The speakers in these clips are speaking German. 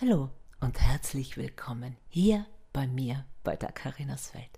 Hallo und herzlich willkommen hier bei mir bei der Carinas Welt.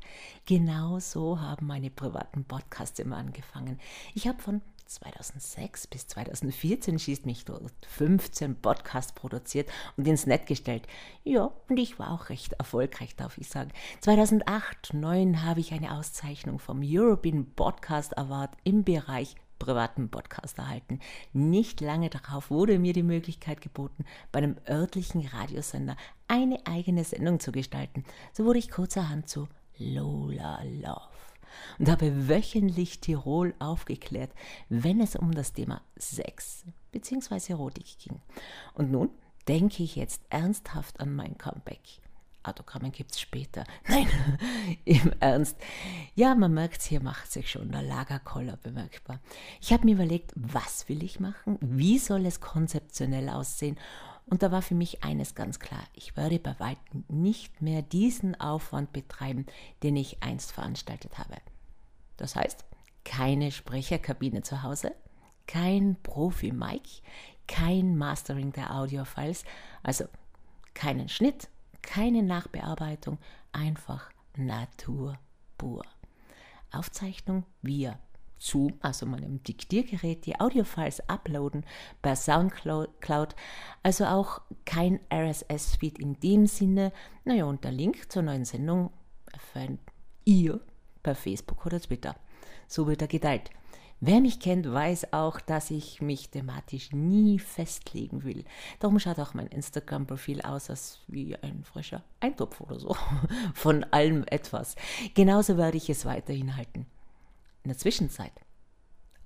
Genau so haben meine privaten Podcasts immer angefangen. Ich habe von 2006 bis 2014 schießt mich dort 15 Podcasts produziert und ins Netz gestellt. Ja, und ich war auch recht erfolgreich, darf ich sagen. 2008, 2009 habe ich eine Auszeichnung vom European Podcast Award im Bereich privaten Podcast erhalten. Nicht lange darauf wurde mir die Möglichkeit geboten, bei einem örtlichen Radiosender eine eigene Sendung zu gestalten. So wurde ich kurzerhand zu Lola Love und habe wöchentlich Tirol aufgeklärt, wenn es um das Thema Sex bzw. Erotik ging. Und nun denke ich jetzt ernsthaft an mein Comeback. Autogrammen gibt es später. Nein, im Ernst. Ja, man merkt es, hier macht sich schon der Lagerkoller bemerkbar. Ich habe mir überlegt, was will ich machen? Wie soll es konzeptionell aussehen? Und da war für mich eines ganz klar. Ich werde bei weitem nicht mehr diesen Aufwand betreiben, den ich einst veranstaltet habe. Das heißt, keine Sprecherkabine zu Hause, kein Profi-Mic, kein Mastering der Audiofiles, also keinen Schnitt, keine Nachbearbeitung, einfach Natur pur. Aufzeichnung via Zoom, also meinem Diktiergerät, die Audiofiles uploaden per Soundcloud, also auch kein RSS-Feed in dem Sinne. Naja, und der Link zur neuen Sendung erfährt ihr per Facebook oder Twitter. So wird er geteilt. Wer mich kennt, weiß auch, dass ich mich thematisch nie festlegen will. Darum schaut auch mein Instagram-Profil aus als wie ein frischer Eintopf oder so. Von allem etwas. Genauso werde ich es weiterhin halten. In der Zwischenzeit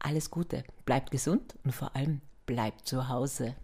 alles Gute, bleibt gesund und vor allem bleibt zu Hause.